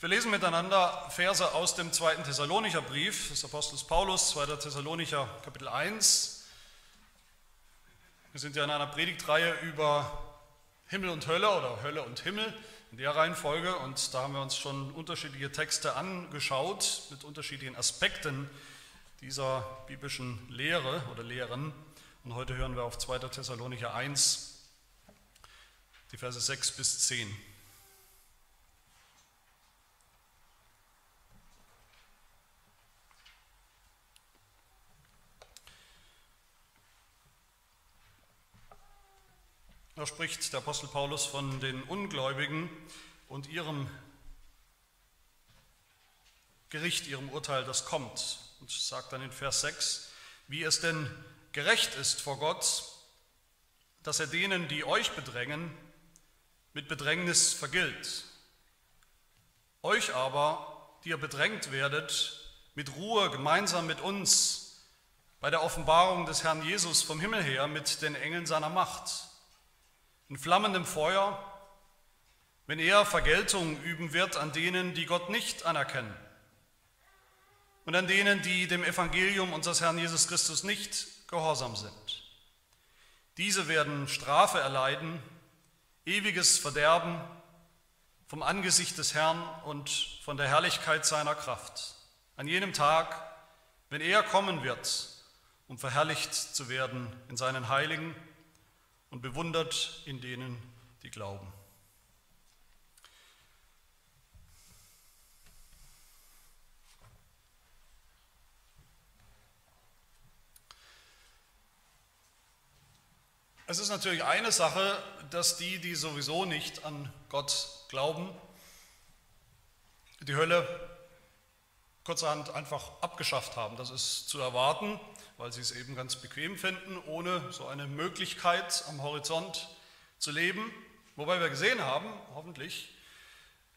Wir lesen miteinander Verse aus dem zweiten Thessalonicher Brief des Apostels Paulus, 2. Thessalonicher Kapitel 1. Wir sind ja in einer Predigtreihe über Himmel und Hölle oder Hölle und Himmel in der Reihenfolge und da haben wir uns schon unterschiedliche Texte angeschaut mit unterschiedlichen Aspekten dieser biblischen Lehre oder Lehren. Und heute hören wir auf 2. Thessalonicher 1, die Verse 6 bis 10. Da spricht der Apostel Paulus von den Ungläubigen und ihrem Gericht, ihrem Urteil, das kommt. Und sagt dann in Vers 6, wie es denn gerecht ist vor Gott, dass er denen, die euch bedrängen, mit Bedrängnis vergilt. Euch aber, die ihr bedrängt werdet, mit Ruhe gemeinsam mit uns bei der Offenbarung des Herrn Jesus vom Himmel her mit den Engeln seiner Macht in flammendem Feuer, wenn er Vergeltung üben wird an denen, die Gott nicht anerkennen und an denen, die dem Evangelium unseres Herrn Jesus Christus nicht gehorsam sind. Diese werden Strafe erleiden, ewiges Verderben vom Angesicht des Herrn und von der Herrlichkeit seiner Kraft. An jenem Tag, wenn er kommen wird, um verherrlicht zu werden in seinen Heiligen und bewundert in denen, die glauben. Es ist natürlich eine Sache, dass die, die sowieso nicht an Gott glauben, die Hölle kurzerhand einfach abgeschafft haben. Das ist zu erwarten weil sie es eben ganz bequem finden, ohne so eine Möglichkeit am Horizont zu leben. Wobei wir gesehen haben, hoffentlich,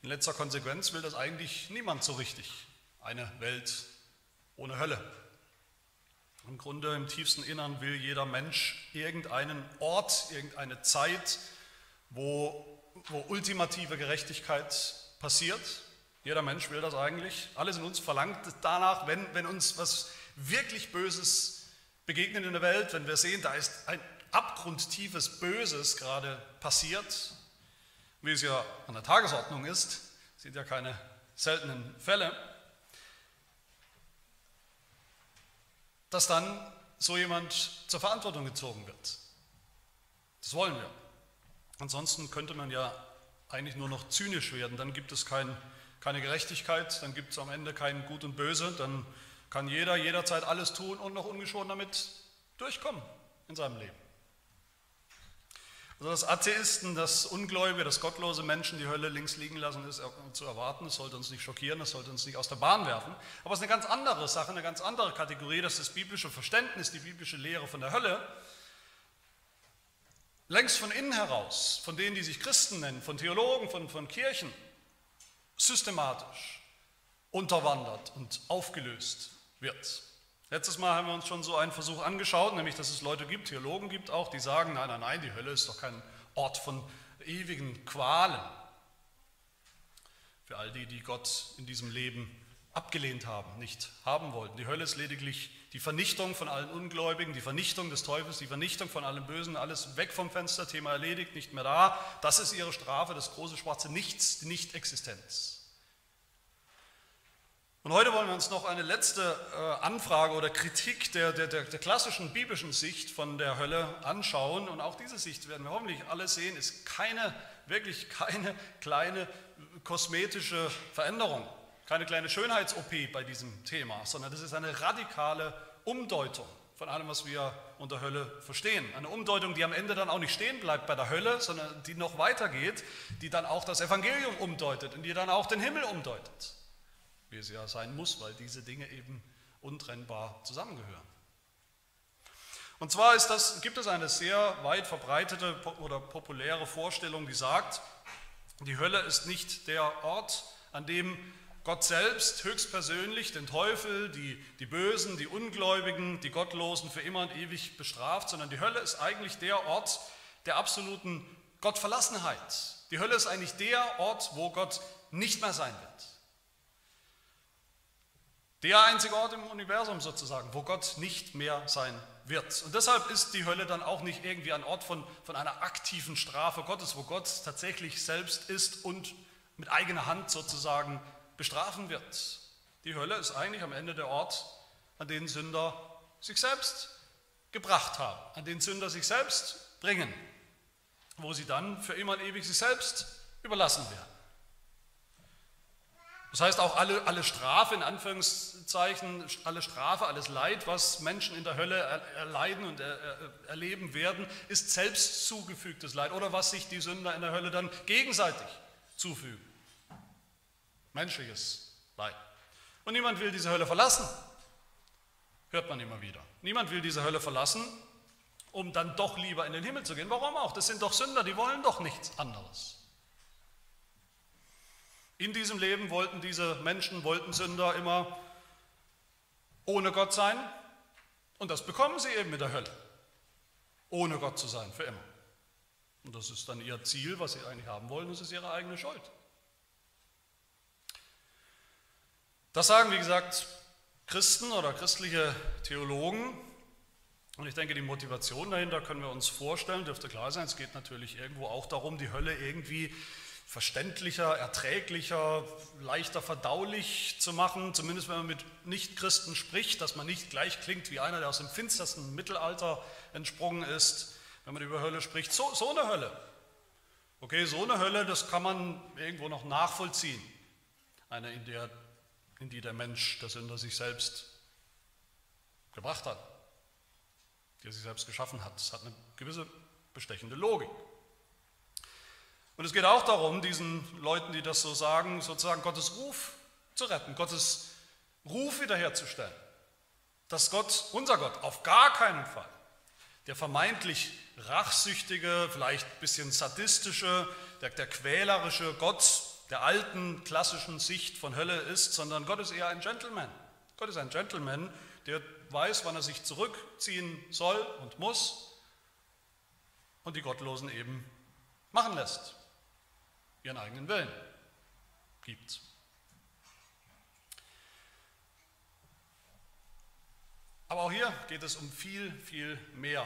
in letzter Konsequenz will das eigentlich niemand so richtig, eine Welt ohne Hölle. Im Grunde im tiefsten Innern will jeder Mensch irgendeinen Ort, irgendeine Zeit, wo, wo ultimative Gerechtigkeit passiert. Jeder Mensch will das eigentlich. Alles in uns verlangt danach, wenn, wenn uns was wirklich Böses begegnen in der Welt, wenn wir sehen, da ist ein abgrundtiefes Böses gerade passiert, wie es ja an der Tagesordnung ist, sind ja keine seltenen Fälle, dass dann so jemand zur Verantwortung gezogen wird. Das wollen wir. Ansonsten könnte man ja eigentlich nur noch zynisch werden. Dann gibt es kein, keine Gerechtigkeit, dann gibt es am Ende kein Gut und Böse, dann kann jeder jederzeit alles tun und noch ungeschoren damit durchkommen in seinem Leben. Also dass Atheisten, dass Ungläubige, dass gottlose Menschen die Hölle links liegen lassen, ist zu erwarten. Das sollte uns nicht schockieren, das sollte uns nicht aus der Bahn werfen. Aber es ist eine ganz andere Sache, eine ganz andere Kategorie, dass das biblische Verständnis, die biblische Lehre von der Hölle längst von innen heraus, von denen, die sich Christen nennen, von Theologen, von, von Kirchen, systematisch unterwandert und aufgelöst wird. Letztes Mal haben wir uns schon so einen Versuch angeschaut, nämlich dass es Leute gibt, Theologen gibt auch, die sagen, nein, nein, nein, die Hölle ist doch kein Ort von ewigen Qualen für all die, die Gott in diesem Leben abgelehnt haben, nicht haben wollten. Die Hölle ist lediglich die Vernichtung von allen Ungläubigen, die Vernichtung des Teufels, die Vernichtung von allem Bösen, alles weg vom Fenster, Thema erledigt, nicht mehr da. Das ist ihre Strafe, das große schwarze Nichts, die Nichtexistenz. Und heute wollen wir uns noch eine letzte äh, Anfrage oder Kritik der, der, der, klassischen biblischen Sicht von der Hölle anschauen. Und auch diese Sicht werden wir hoffentlich alle sehen, ist keine, wirklich keine kleine kosmetische Veränderung, keine kleine Schönheits-OP bei diesem Thema, sondern das ist eine radikale Umdeutung von allem, was wir unter Hölle verstehen. Eine Umdeutung, die am Ende dann auch nicht stehen bleibt bei der Hölle, sondern die noch weitergeht, die dann auch das Evangelium umdeutet und die dann auch den Himmel umdeutet wie es ja sein muss, weil diese Dinge eben untrennbar zusammengehören. Und zwar das, gibt es eine sehr weit verbreitete oder populäre Vorstellung, die sagt, die Hölle ist nicht der Ort, an dem Gott selbst höchstpersönlich den Teufel, die, die Bösen, die Ungläubigen, die Gottlosen für immer und ewig bestraft, sondern die Hölle ist eigentlich der Ort der absoluten Gottverlassenheit. Die Hölle ist eigentlich der Ort, wo Gott nicht mehr sein wird Der einzige Ort im Universum sozusagen, wo Gott nicht mehr sein wird. Und deshalb ist die Hölle dann auch nicht irgendwie ein Ort von, von einer aktiven Strafe Gottes, wo Gott tatsächlich selbst ist und mit eigener Hand sozusagen bestrafen wird. Die Hölle ist eigentlich am Ende der Ort, an den Sünder sich selbst gebracht haben, an den Sünder sich selbst bringen, wo sie dann für immer und ewig sich selbst überlassen werden. Das heißt auch alle, alle Strafe, in Anführungszeichen, alle Strafe, alles Leid, was Menschen in der Hölle erleiden und erleben werden, ist selbst zugefügtes Leid oder was sich die Sünder in der Hölle dann gegenseitig zufügen. Menschliches Leid. Und niemand will diese Hölle verlassen, hört man immer wieder. Niemand will diese Hölle verlassen, um dann doch lieber in den Himmel zu gehen. Warum auch? Das sind doch Sünder, die wollen doch nichts anderes. In diesem Leben wollten diese Menschen, wollten Sünder immer ohne Gott sein und das bekommen sie eben mit der Hölle. Ohne Gott zu sein, für immer. Und das ist dann ihr Ziel, was sie eigentlich haben wollen, das ist ihre eigene Schuld. Das sagen, wie gesagt, Christen oder christliche Theologen. Und ich denke, die Motivation dahinter können wir uns vorstellen, dürfte klar sein. Es geht natürlich irgendwo auch darum, die Hölle irgendwie verständlicher, erträglicher, leichter verdaulich zu machen, zumindest wenn man mit Nichtchristen spricht, dass man nicht gleich klingt wie einer, der aus dem finstersten Mittelalter entsprungen ist, wenn man über Hölle spricht. So, so eine Hölle. Okay, so eine Hölle, das kann man irgendwo noch nachvollziehen. Eine, in, der, in die der Mensch, der Sünder, sich selbst gebracht hat, die er sich selbst geschaffen hat. Das hat eine gewisse bestechende Logik. Und es geht auch darum, diesen Leuten, die das so sagen, sozusagen Gottes Ruf zu retten, Gottes Ruf wiederherzustellen. Dass Gott, unser Gott, auf gar keinen Fall der vermeintlich rachsüchtige, vielleicht ein bisschen sadistische, der, der quälerische Gott der alten klassischen Sicht von Hölle ist, sondern Gott ist eher ein Gentleman. Gott ist ein Gentleman, der weiß, wann er sich zurückziehen soll und muss und die Gottlosen eben machen lässt ihren eigenen Willen gibt. Aber auch hier geht es um viel, viel mehr.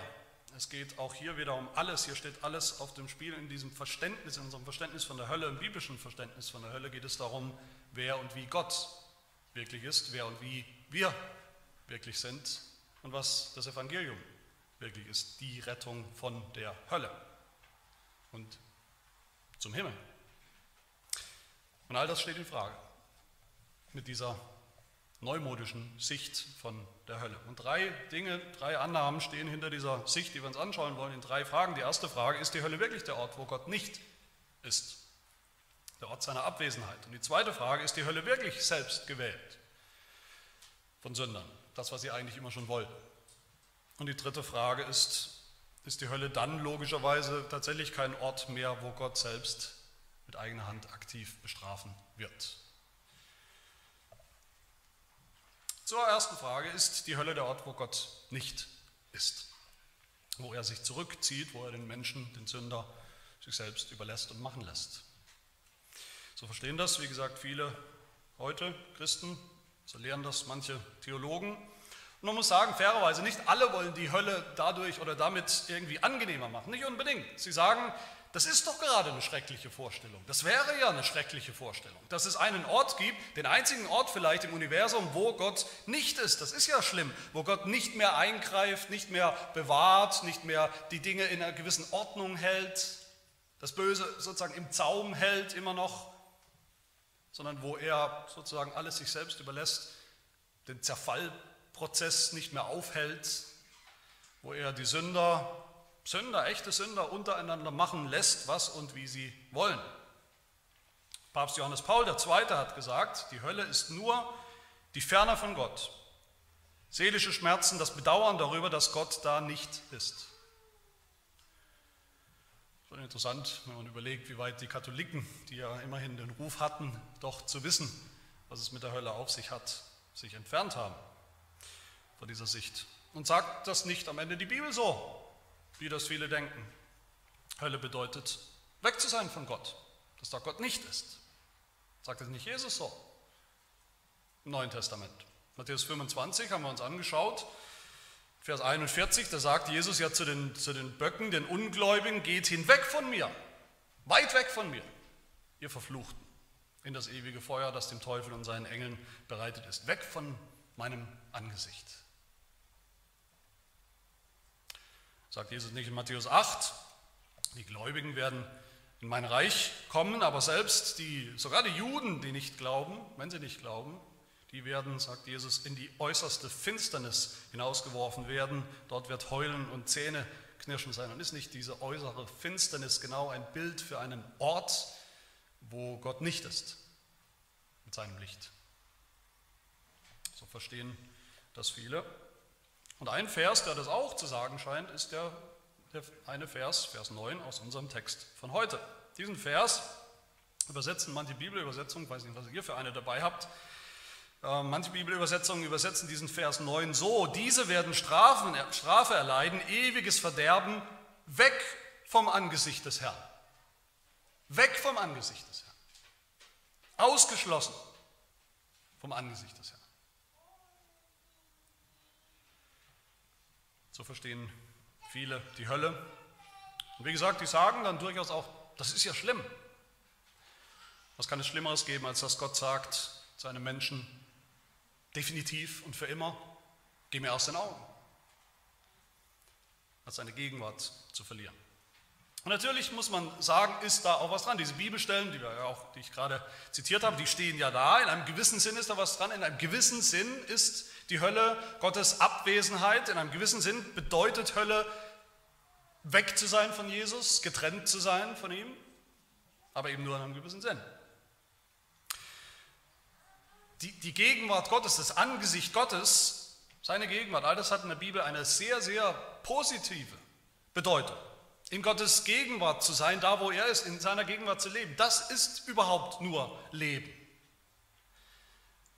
Es geht auch hier wieder um alles. Hier steht alles auf dem Spiel in diesem Verständnis, in unserem Verständnis von der Hölle, im biblischen Verständnis von der Hölle geht es darum, wer und wie Gott wirklich ist, wer und wie wir wirklich sind und was das Evangelium wirklich ist, die Rettung von der Hölle und zum Himmel. Und all das steht in Frage mit dieser neumodischen Sicht von der Hölle. Und drei Dinge, drei Annahmen stehen hinter dieser Sicht, die wir uns anschauen wollen, in drei Fragen. Die erste Frage, ist die Hölle wirklich der Ort, wo Gott nicht ist? Der Ort seiner Abwesenheit. Und die zweite Frage, ist die Hölle wirklich selbst gewählt von Sündern? Das, was sie eigentlich immer schon wollten. Und die dritte Frage ist, ist die Hölle dann logischerweise tatsächlich kein Ort mehr, wo Gott selbst mit eigener Hand aktiv bestrafen wird. Zur ersten Frage, ist die Hölle der Ort, wo Gott nicht ist? Wo er sich zurückzieht, wo er den Menschen, den Sünder, sich selbst überlässt und machen lässt. So verstehen das, wie gesagt, viele heute Christen, so lehren das manche Theologen. Und man muss sagen, fairerweise, nicht alle wollen die Hölle dadurch oder damit irgendwie angenehmer machen, nicht unbedingt. Sie sagen, das ist doch gerade eine schreckliche Vorstellung. Das wäre ja eine schreckliche Vorstellung, dass es einen Ort gibt, den einzigen Ort vielleicht im Universum, wo Gott nicht ist. Das ist ja schlimm, wo Gott nicht mehr eingreift, nicht mehr bewahrt, nicht mehr die Dinge in einer gewissen Ordnung hält, das Böse sozusagen im Zaum hält immer noch, sondern wo er sozusagen alles sich selbst überlässt, den Zerfallprozess nicht mehr aufhält, wo er die Sünder Sünder, echte Sünder untereinander machen lässt, was und wie sie wollen. Papst Johannes Paul II. hat gesagt, die Hölle ist nur die Ferne von Gott. Seelische Schmerzen, das Bedauern darüber, dass Gott da nicht ist. Schon interessant, wenn man überlegt, wie weit die Katholiken, die ja immerhin den Ruf hatten, doch zu wissen, was es mit der Hölle auf sich hat, sich entfernt haben von dieser Sicht. Und sagt das nicht am Ende die Bibel so? Wie das viele denken. Hölle bedeutet, weg zu sein von Gott, dass da Gott nicht ist. Sagt es nicht Jesus so im Neuen Testament. Matthäus 25 haben wir uns angeschaut. Vers 41, da sagt Jesus ja zu den, zu den Böcken, den Ungläubigen, geht hinweg von mir, weit weg von mir, ihr Verfluchten, in das ewige Feuer, das dem Teufel und seinen Engeln bereitet ist. Weg von meinem Angesicht. Sagt Jesus nicht in Matthäus 8, die Gläubigen werden in mein Reich kommen, aber selbst die, sogar die Juden, die nicht glauben, wenn sie nicht glauben, die werden, sagt Jesus, in die äußerste Finsternis hinausgeworfen werden. Dort wird Heulen und Zähne knirschen sein. Und ist nicht diese äußere Finsternis genau ein Bild für einen Ort, wo Gott nicht ist, mit seinem Licht? So verstehen das viele. Und ein Vers, der das auch zu sagen scheint, ist der, der eine Vers, Vers 9 aus unserem Text von heute. Diesen Vers übersetzen manche Bibelübersetzungen, ich weiß nicht, was ihr für eine dabei habt, äh, manche Bibelübersetzungen übersetzen diesen Vers 9 so, diese werden Strafen, Strafe erleiden, ewiges Verderben, weg vom Angesicht des Herrn. Weg vom Angesicht des Herrn. Ausgeschlossen vom Angesicht des Herrn. So verstehen viele die Hölle. Und wie gesagt, die sagen dann durchaus auch, das ist ja schlimm. Was kann es Schlimmeres geben, als dass Gott sagt zu einem Menschen, definitiv und für immer, geh mir aus den Augen, als seine Gegenwart zu verlieren. Und natürlich muss man sagen, ist da auch was dran. Diese Bibelstellen, die, wir ja auch, die ich gerade zitiert habe, die stehen ja da. In einem gewissen Sinn ist da was dran. In einem gewissen Sinn ist die Hölle Gottes Abwesenheit. In einem gewissen Sinn bedeutet Hölle, weg zu sein von Jesus, getrennt zu sein von ihm. Aber eben nur in einem gewissen Sinn die, die Gegenwart Gottes, das Angesicht Gottes, seine Gegenwart, all das hat in der Bibel eine sehr, sehr positive Bedeutung. In Gottes Gegenwart zu sein, da wo er ist, in seiner Gegenwart zu leben, das ist überhaupt nur Leben.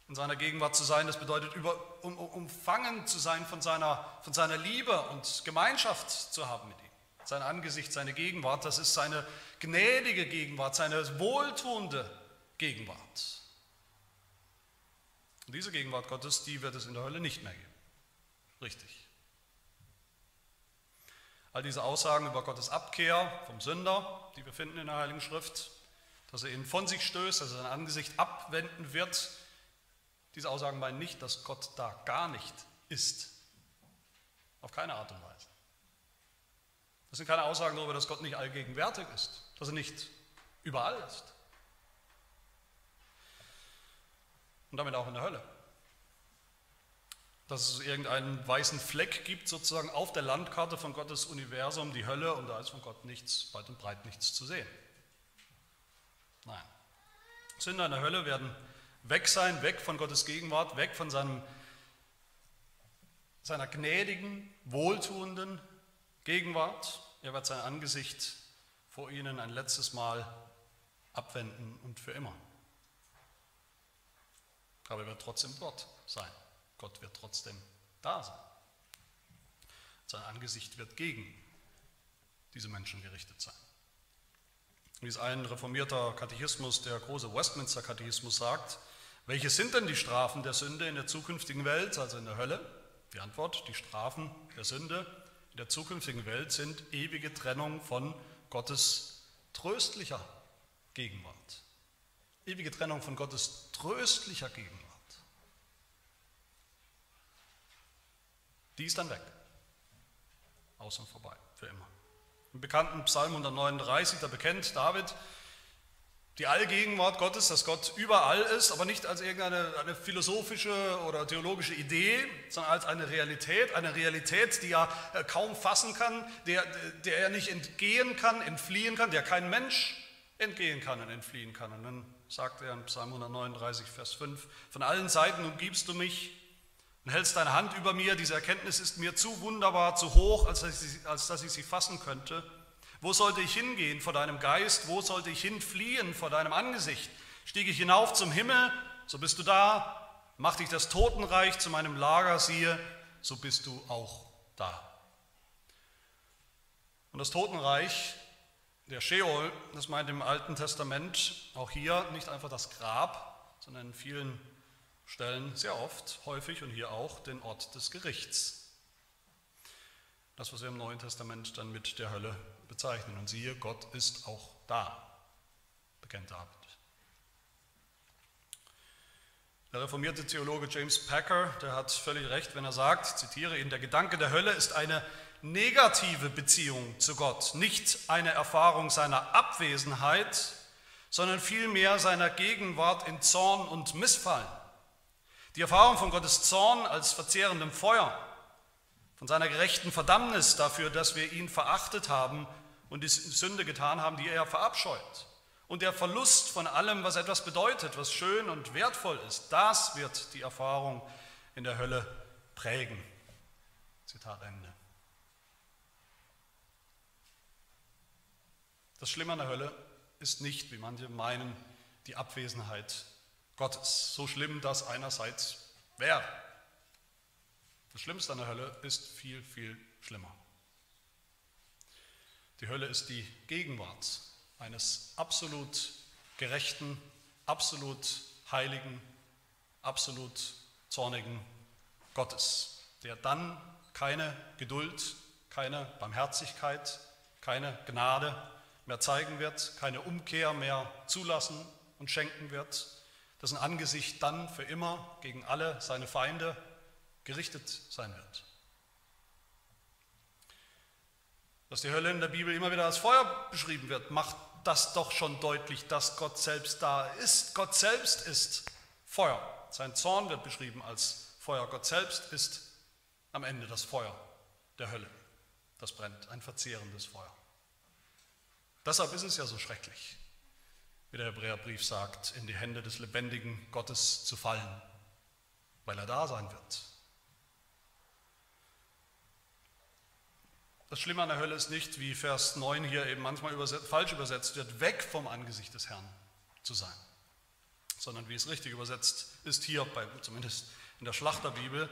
In seiner Gegenwart zu sein, das bedeutet über, um, umfangen zu sein von seiner, von seiner Liebe und Gemeinschaft zu haben mit ihm. Sein Angesicht, seine Gegenwart, das ist seine gnädige Gegenwart, seine wohltuende Gegenwart. Und diese Gegenwart Gottes, die wird es in der Hölle nicht mehr geben. Richtig. All diese Aussagen über Gottes Abkehr vom Sünder, die wir finden in der Heiligen Schrift, dass er ihn von sich stößt, dass er sein Angesicht abwenden wird, diese Aussagen meinen nicht, dass Gott da gar nicht ist. Auf keine Art und Weise. Das sind keine Aussagen darüber, dass Gott nicht allgegenwärtig ist, dass er nicht überall ist. und damit auch in der Hölle. Dass es irgendeinen weißen Fleck gibt, sozusagen auf der Landkarte von Gottes Universum, die Hölle, und da ist von Gott nichts, weit und breit nichts zu sehen. Nein. Sünder in der Hölle werden weg sein, weg von Gottes Gegenwart, weg von seinem, seiner gnädigen, wohltuenden Gegenwart. Er wird sein Angesicht vor ihnen ein letztes Mal abwenden und für immer. Aber er wird trotzdem dort sein. Gott wird trotzdem da sein. Sein Angesicht wird gegen diese Menschen gerichtet sein. Wie es ein reformierter Katechismus, der große Westminster Katechismus sagt, welche sind denn die Strafen der Sünde in der zukünftigen Welt, also in der Hölle? Die Antwort, die Strafen der Sünde in der zukünftigen Welt sind ewige Trennung von Gottes tröstlicher Gegenwart. Ewige Trennung von Gottes tröstlicher Gegenwart. Die ist dann weg. Aus und vorbei, für immer. Im bekannten Psalm 139, da bekennt David die Allgegenwart Gottes, dass Gott überall ist, aber nicht als irgendeine eine philosophische oder theologische Idee, sondern als eine Realität, eine Realität, die er äh, kaum fassen kann, der, der er nicht entgehen kann, entfliehen kann, der kein Mensch entgehen kann und entfliehen kann. Und dann sagt er in Psalm 139, Vers 5, von allen Seiten umgibst du mich und hältst deine Hand über mir, diese Erkenntnis ist mir zu wunderbar, zu hoch, als dass, ich, als dass ich sie fassen könnte. Wo sollte ich hingehen vor deinem Geist? Wo sollte ich hinfliehen vor deinem Angesicht? Stieg ich hinauf zum Himmel, so bist du da. Mach dich das Totenreich zu meinem Lager, siehe, so bist du auch da. Und das Totenreich der Sheol, das meint im Alten Testament auch hier nicht einfach das Grab, sondern in vielen Stellen sehr oft, häufig und hier auch den Ort des Gerichts. Das, was wir im Neuen Testament dann mit der Hölle bezeichnen. Und siehe, Gott ist auch da, bekennt David. Der reformierte Theologe James Packer, der hat völlig recht, wenn er sagt, zitiere ihn, der Gedanke der Hölle ist eine negative Beziehung zu Gott, nicht eine Erfahrung seiner Abwesenheit, sondern vielmehr seiner Gegenwart in Zorn und Missfallen. Die Erfahrung von Gottes Zorn als verzehrendem Feuer, von seiner gerechten Verdammnis dafür, dass wir ihn verachtet haben und die Sünde getan haben, die er verabscheut. Und der Verlust von allem, was etwas bedeutet, was schön und wertvoll ist, das wird die Erfahrung in der Hölle prägen. Zitat Ende. Das Schlimme an der Hölle ist nicht, wie manche meinen, die Abwesenheit Gottes. So schlimm das einerseits wäre. Das Schlimmste an der Hölle ist viel, viel schlimmer. Die Hölle ist die Gegenwart eines absolut gerechten, absolut heiligen, absolut zornigen Gottes, der dann keine Geduld, keine Barmherzigkeit, keine Gnade mehr zeigen wird, keine Umkehr mehr zulassen und schenken wird, dessen Angesicht dann für immer gegen alle seine Feinde gerichtet sein wird. Dass die Hölle in der Bibel immer wieder als Feuer beschrieben wird, macht das doch schon deutlich, dass Gott selbst da ist. Gott selbst ist Feuer. Sein Zorn wird beschrieben als Feuer. Gott selbst ist am Ende das Feuer der Hölle. Das brennt, ein verzehrendes Feuer. Deshalb ist es ja so schrecklich, wie der Hebräerbrief sagt, in die Hände des lebendigen Gottes zu fallen, weil er da sein wird. Das Schlimme an der Hölle ist nicht, wie Vers 9 hier eben manchmal überset, falsch übersetzt wird, weg vom Angesicht des Herrn zu sein, sondern wie es richtig übersetzt ist hier, bei, zumindest in der Schlachterbibel,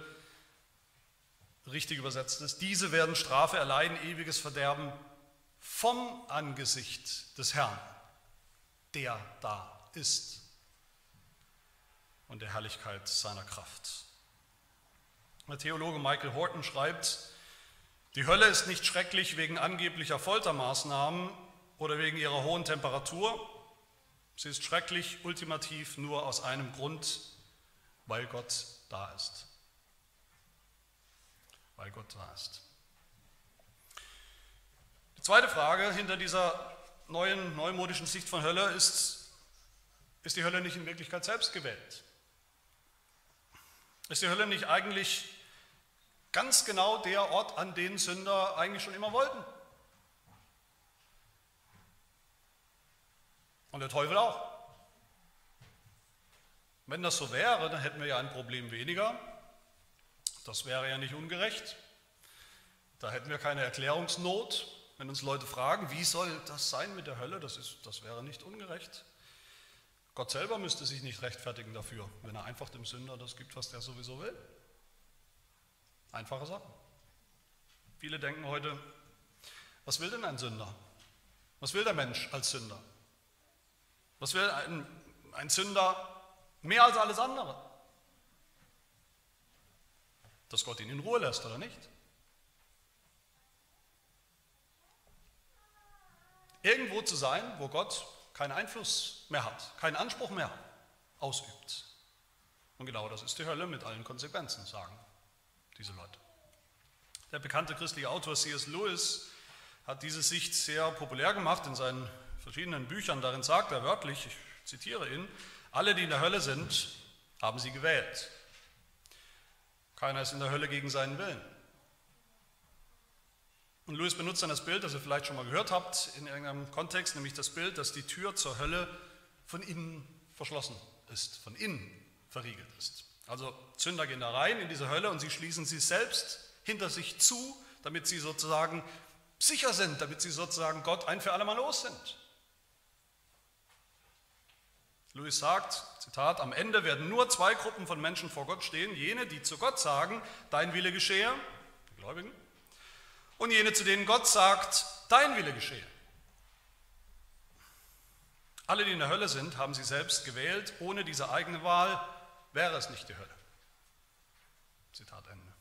richtig übersetzt ist, diese werden Strafe erleiden, ewiges Verderben vom Angesicht des Herrn, der da ist und der Herrlichkeit seiner Kraft. Der Theologe Michael Horton schreibt, die Hölle ist nicht schrecklich wegen angeblicher Foltermaßnahmen oder wegen ihrer hohen Temperatur. Sie ist schrecklich ultimativ nur aus einem Grund, weil Gott da ist. Weil Gott da ist. Zweite Frage hinter dieser neuen, neumodischen Sicht von Hölle ist, ist die Hölle nicht in Wirklichkeit selbst gewählt? Ist die Hölle nicht eigentlich ganz genau der Ort, an den Sünder eigentlich schon immer wollten? Und der Teufel auch. Wenn das so wäre, dann hätten wir ja ein Problem weniger. Das wäre ja nicht ungerecht. Da hätten wir keine Erklärungsnot. Wenn uns Leute fragen, wie soll das sein mit der Hölle, das, ist, das wäre nicht ungerecht. Gott selber müsste sich nicht rechtfertigen dafür, wenn er einfach dem Sünder das gibt, was der sowieso will. Einfache Sache. Viele denken heute, was will denn ein Sünder? Was will der Mensch als Sünder? Was will ein, ein Sünder mehr als alles andere? Dass Gott ihn in Ruhe lässt oder nicht? Irgendwo zu sein, wo Gott keinen Einfluss mehr hat, keinen Anspruch mehr ausübt. Und genau das ist die Hölle mit allen Konsequenzen, sagen diese Leute. Der bekannte christliche Autor C.S. Lewis hat diese Sicht sehr populär gemacht in seinen verschiedenen Büchern. Darin sagt er wörtlich, ich zitiere ihn, alle, die in der Hölle sind, haben sie gewählt. Keiner ist in der Hölle gegen seinen Willen. Und Louis benutzt dann das Bild, das ihr vielleicht schon mal gehört habt in irgendeinem Kontext, nämlich das Bild, dass die Tür zur Hölle von innen verschlossen ist, von innen verriegelt ist. Also Sünder gehen da rein in diese Hölle und sie schließen sie selbst hinter sich zu, damit sie sozusagen sicher sind, damit sie sozusagen Gott ein für alle Mal los sind. Louis sagt, Zitat, am Ende werden nur zwei Gruppen von Menschen vor Gott stehen, jene, die zu Gott sagen, dein Wille geschehe, die Gläubigen, und jene, zu denen Gott sagt, dein Wille geschehe. Alle, die in der Hölle sind, haben sie selbst gewählt, ohne diese eigene Wahl wäre es nicht die Hölle. Zitat Ende.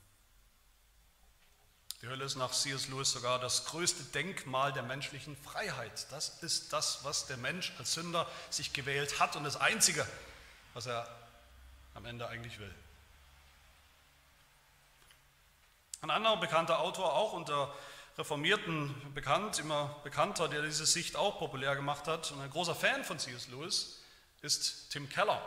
Die Hölle ist nach C.S. Lewis sogar das größte Denkmal der menschlichen Freiheit. Das ist das, was der Mensch als Sünder sich gewählt hat und das Einzige, was er am Ende eigentlich will. Ein anderer bekannter Autor, auch unter Reformierten bekannt, immer bekannter, der diese Sicht auch populär gemacht hat und ein großer Fan von C.S. Lewis, ist Tim Keller.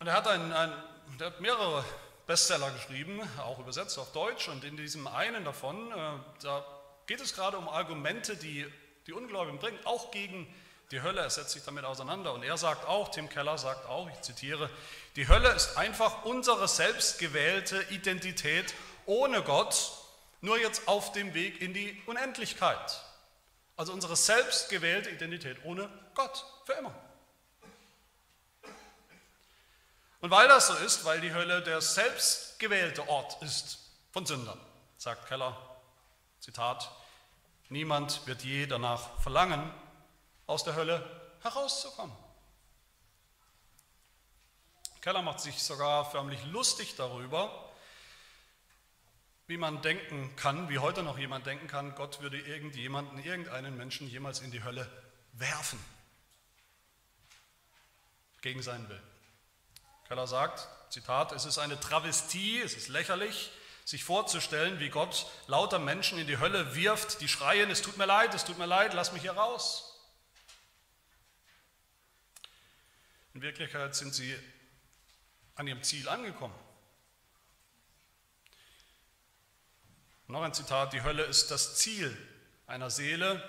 Und er hat, ein, ein, der hat mehrere Bestseller geschrieben, auch übersetzt auf Deutsch. Und in diesem einen davon, äh, da geht es gerade um Argumente, die die Ungläubigen bringen, auch gegen die Hölle. Er setzt sich damit auseinander. Und er sagt auch, Tim Keller sagt auch, ich zitiere, die Hölle ist einfach unsere selbstgewählte Identität ohne Gott, nur jetzt auf dem Weg in die Unendlichkeit. Also unsere selbstgewählte Identität ohne Gott, für immer. Und weil das so ist, weil die Hölle der selbstgewählte Ort ist von Sündern, sagt Keller, Zitat, niemand wird je danach verlangen, aus der Hölle herauszukommen. Keller macht sich sogar förmlich lustig darüber, wie man denken kann, wie heute noch jemand denken kann, Gott würde irgendjemanden, irgendeinen Menschen jemals in die Hölle werfen. Gegen seinen Willen. Keller sagt, Zitat, es ist eine Travestie, es ist lächerlich, sich vorzustellen, wie Gott lauter Menschen in die Hölle wirft, die schreien, es tut mir leid, es tut mir leid, lass mich hier raus. In Wirklichkeit sind sie an ihrem Ziel angekommen. Noch ein Zitat, die Hölle ist das Ziel einer Seele,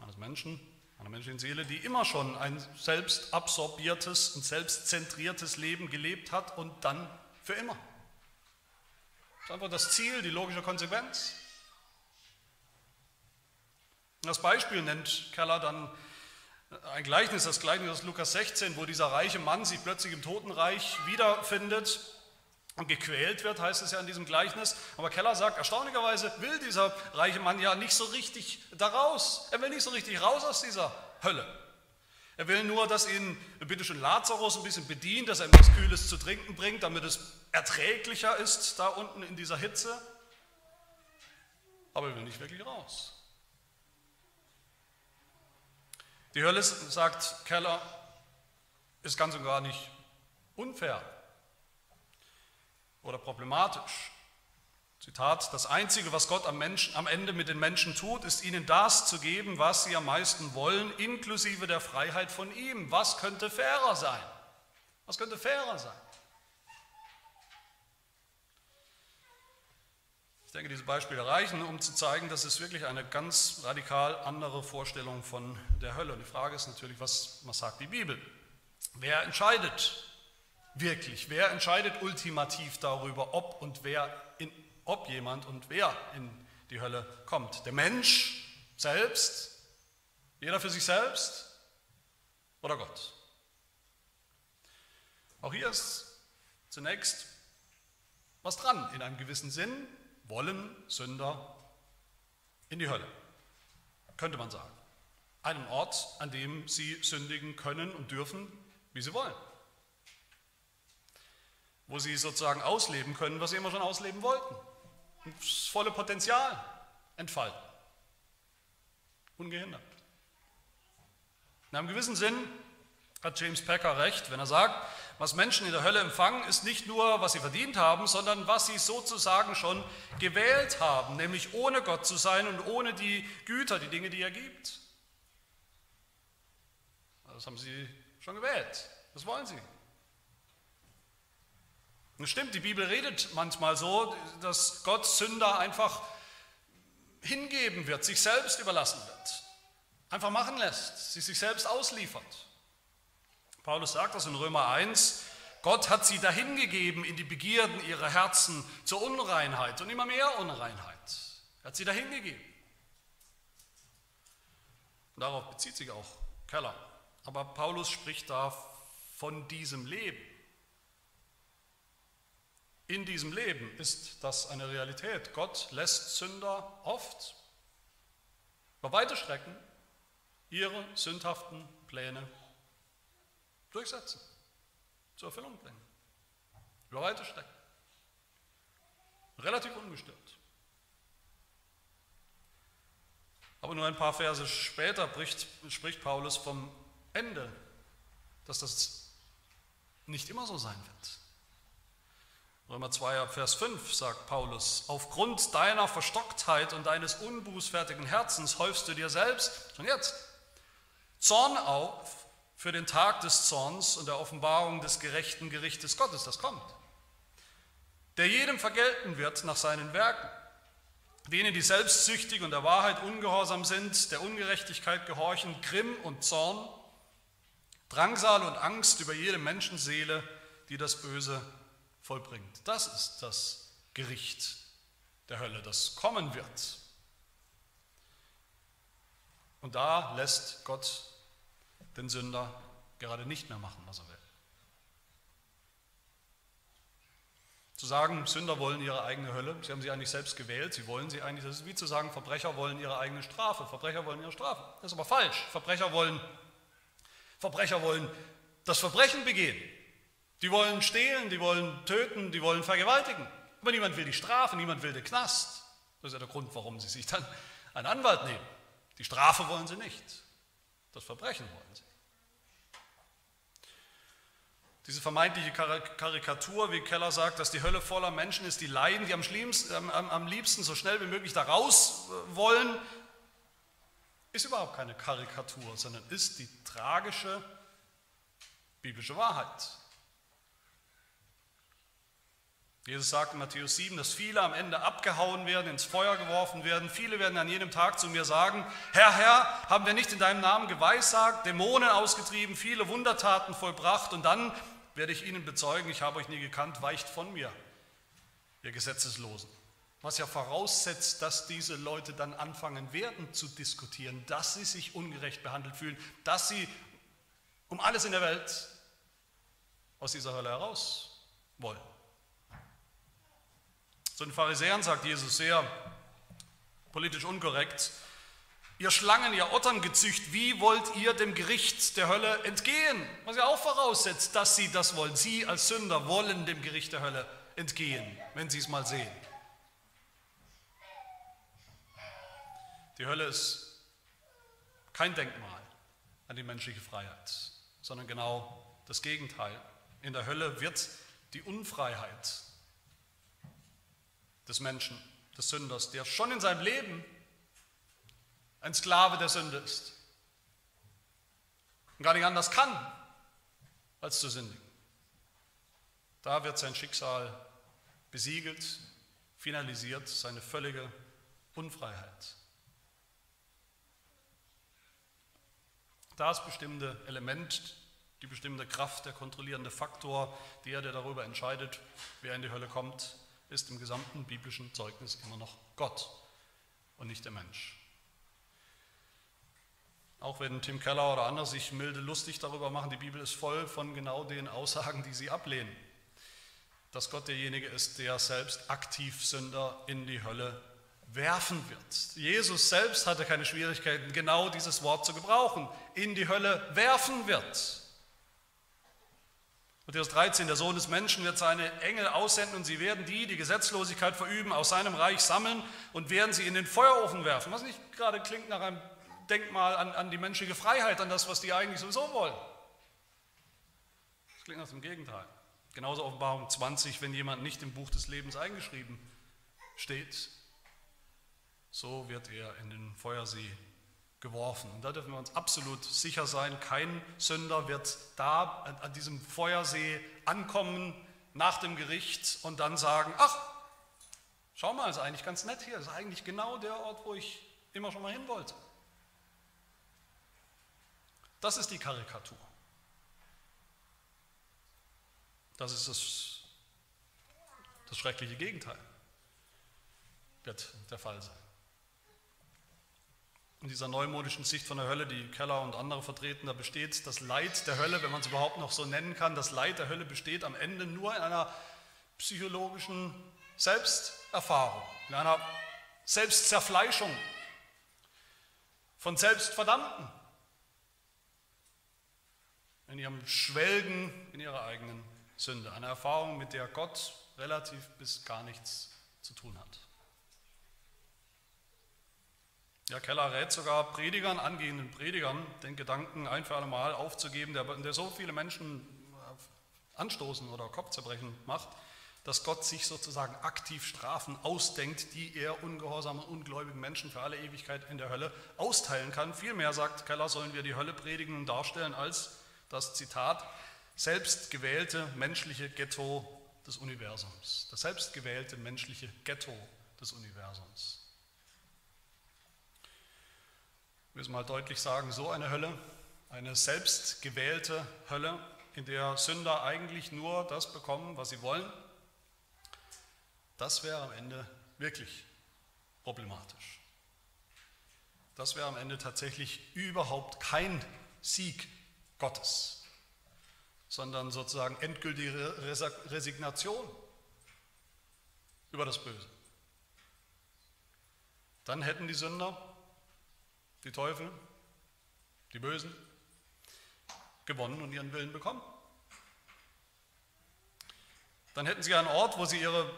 eines Menschen, einer menschlichen Seele, die immer schon ein selbst absorbiertes und selbstzentriertes Leben gelebt hat und dann für immer. Das ist einfach das Ziel, die logische Konsequenz. Das Beispiel nennt Keller dann ein Gleichnis, das Gleichnis aus Lukas 16, wo dieser reiche Mann sich plötzlich im Totenreich wiederfindet und gequält wird, heißt es ja in diesem Gleichnis. Aber Keller sagt, erstaunlicherweise will dieser reiche Mann ja nicht so richtig da raus. Er will nicht so richtig raus aus dieser Hölle. Er will nur, dass ihn, bitte schön, Lazarus ein bisschen bedient, dass er ihm was Kühles zu trinken bringt, damit es erträglicher ist da unten in dieser Hitze. Aber er will nicht wirklich raus. Die Hölle, sagt Keller, ist ganz und gar nicht unfair oder problematisch. Zitat, das Einzige, was Gott am, Menschen, am Ende mit den Menschen tut, ist ihnen das zu geben, was sie am meisten wollen, inklusive der Freiheit von ihm. Was könnte fairer sein? Was könnte fairer sein? Ich denke, diese Beispiele reichen, um zu zeigen, dass es wirklich eine ganz radikal andere Vorstellung von der Hölle. Und die Frage ist natürlich, was, was sagt die Bibel? Wer entscheidet wirklich? Wer entscheidet ultimativ darüber, ob und wer, in, ob jemand und wer in die Hölle kommt? Der Mensch selbst? Jeder für sich selbst? Oder Gott? Auch hier ist zunächst was dran. In einem gewissen Sinn wollen Sünder in die Hölle, könnte man sagen. Einen Ort, an dem sie sündigen können und dürfen, wie sie wollen wo sie sozusagen ausleben können, was sie immer schon ausleben wollten. Das volle Potenzial entfalten. Ungehindert. In einem gewissen Sinn hat James Packer recht, wenn er sagt, was Menschen in der Hölle empfangen, ist nicht nur, was sie verdient haben, sondern was sie sozusagen schon gewählt haben, nämlich ohne Gott zu sein und ohne die Güter, die Dinge, die er gibt. Das haben sie schon gewählt. Das wollen sie. Und stimmt, die Bibel redet manchmal so, dass Gott Sünder einfach hingeben wird, sich selbst überlassen wird, einfach machen lässt, sie sich selbst ausliefert. Paulus sagt das in Römer 1, Gott hat sie dahingegeben in die Begierden ihrer Herzen zur Unreinheit und immer mehr Unreinheit. Er hat sie dahingegeben. Und darauf bezieht sich auch Keller. Aber Paulus spricht da von diesem Leben. In diesem Leben ist das eine Realität. Gott lässt Sünder oft über weite Strecken ihre sündhaften Pläne durchsetzen, zur Erfüllung bringen. Über weite Strecken. Relativ ungestört. Aber nur ein paar Verse später bricht, spricht Paulus vom Ende, dass das nicht immer so sein wird. Römer 2, Vers 5 sagt Paulus, aufgrund deiner Verstocktheit und deines unbußfertigen Herzens häufst du dir selbst, schon jetzt, Zorn auf für den Tag des Zorns und der Offenbarung des gerechten Gerichtes Gottes, das kommt, der jedem vergelten wird nach seinen Werken. Denen, die selbstsüchtig und der Wahrheit ungehorsam sind, der Ungerechtigkeit gehorchen, Grimm und Zorn, Drangsal und Angst über jede Menschenseele, die das Böse vollbringt. Das ist das Gericht der Hölle, das kommen wird. Und da lässt Gott den Sünder gerade nicht mehr machen, was er will. Zu sagen, Sünder wollen ihre eigene Hölle, sie haben sie eigentlich selbst gewählt, sie wollen sie eigentlich, das ist wie zu sagen, Verbrecher wollen ihre eigene Strafe, Verbrecher wollen ihre Strafe. Das ist aber falsch. Verbrecher wollen, Verbrecher wollen das Verbrechen begehen. Die wollen stehlen, die wollen töten, die wollen vergewaltigen. Aber niemand will die Strafe, niemand will den Knast. Das ist ja der Grund, warum sie sich dann einen Anwalt nehmen. Die Strafe wollen sie nicht, das Verbrechen wollen sie. Diese vermeintliche Karikatur, wie Keller sagt, dass die Hölle voller Menschen ist, die leiden, die am, am, am liebsten so schnell wie möglich da raus äh, wollen, ist überhaupt keine Karikatur, sondern ist die tragische biblische Wahrheit. Jesus sagt in Matthäus 7, dass viele am Ende abgehauen werden, ins Feuer geworfen werden. Viele werden an jedem Tag zu mir sagen, Herr, Herr, haben wir nicht in deinem Namen geweissagt, Dämonen ausgetrieben, viele Wundertaten vollbracht und dann werde ich ihnen bezeugen, ich habe euch nie gekannt, weicht von mir, ihr Gesetzeslosen. Was ja voraussetzt, dass diese Leute dann anfangen werden zu diskutieren, dass sie sich ungerecht behandelt fühlen, dass sie um alles in der Welt aus dieser Hölle heraus wollen. Zu den Pharisäern sagt Jesus sehr politisch unkorrekt, Ihr Schlangen, ihr Otterngezücht, wie wollt ihr dem Gericht der Hölle entgehen? Was ja auch voraussetzt, dass sie das wollen. Sie als Sünder wollen dem Gericht der Hölle entgehen, wenn sie es mal sehen. Die Hölle ist kein Denkmal an die menschliche Freiheit, sondern genau das Gegenteil. In der Hölle wird die Unfreiheit des Menschen, des Sünders, der schon in seinem Leben ein Sklave der Sünde ist und gar nicht anders kann, als zu sündigen. Da wird sein Schicksal besiegelt, finalisiert, seine völlige Unfreiheit. Das bestimmte Element, die bestimmte Kraft, der kontrollierende Faktor, der, der darüber entscheidet, wer in die Hölle kommt, ist im gesamten biblischen Zeugnis immer noch Gott und nicht der Mensch. Auch wenn Tim Keller oder andere sich milde lustig darüber machen, die Bibel ist voll von genau den Aussagen, die sie ablehnen. Dass Gott derjenige ist, der selbst aktiv Sünder in die Hölle werfen wird. Jesus selbst hatte keine Schwierigkeiten, genau dieses Wort zu gebrauchen. In die Hölle werfen wird. Matthäus 13, der Sohn des Menschen wird seine Engel aussenden und sie werden die, die Gesetzlosigkeit verüben, aus seinem Reich sammeln und werden sie in den Feuerofen werfen. Was nicht gerade klingt nach einem Denkmal an, an die menschliche Freiheit, an das, was die eigentlich sowieso wollen. Das klingt nach dem Gegenteil. Genauso Offenbarung 20, wenn jemand nicht im Buch des Lebens eingeschrieben steht, so wird er in den Feuersee geworfen. Und da dürfen wir uns absolut sicher sein, kein Sünder wird da an diesem Feuersee ankommen nach dem Gericht und dann sagen, ach, schau mal, ist eigentlich ganz nett hier, ist eigentlich genau der Ort, wo ich immer schon mal hin wollte. Das ist die Karikatur. Das ist das, das schreckliche Gegenteil, wird der Fall sein. In dieser neumodischen Sicht von der Hölle, die Keller und andere vertreten, da besteht das Leid der Hölle, wenn man es überhaupt noch so nennen kann, das Leid der Hölle besteht am Ende nur in einer psychologischen Selbsterfahrung, in einer Selbstzerfleischung von Selbstverdammten in ihrem Schwelgen in ihrer eigenen Sünde. Eine Erfahrung, mit der Gott relativ bis gar nichts zu tun hat. Ja, Keller rät sogar Predigern, angehenden Predigern, den Gedanken ein für alle Mal aufzugeben, der, der so viele Menschen anstoßen oder Kopfzerbrechen macht, dass Gott sich sozusagen aktiv Strafen ausdenkt, die er ungehorsamen, ungläubigen Menschen für alle Ewigkeit in der Hölle austeilen kann. Vielmehr, sagt Keller, sollen wir die Hölle predigen und darstellen als das Zitat, selbstgewählte menschliche Ghetto des Universums. Das selbstgewählte menschliche Ghetto des Universums. Wir müssen mal deutlich sagen, so eine Hölle, eine selbstgewählte Hölle, in der Sünder eigentlich nur das bekommen, was sie wollen, das wäre am Ende wirklich problematisch. Das wäre am Ende tatsächlich überhaupt kein Sieg Gottes, sondern sozusagen endgültige Resignation über das Böse. Dann hätten die Sünder, die Teufel, die Bösen gewonnen und ihren Willen bekommen. Dann hätten sie einen Ort, wo sie ihre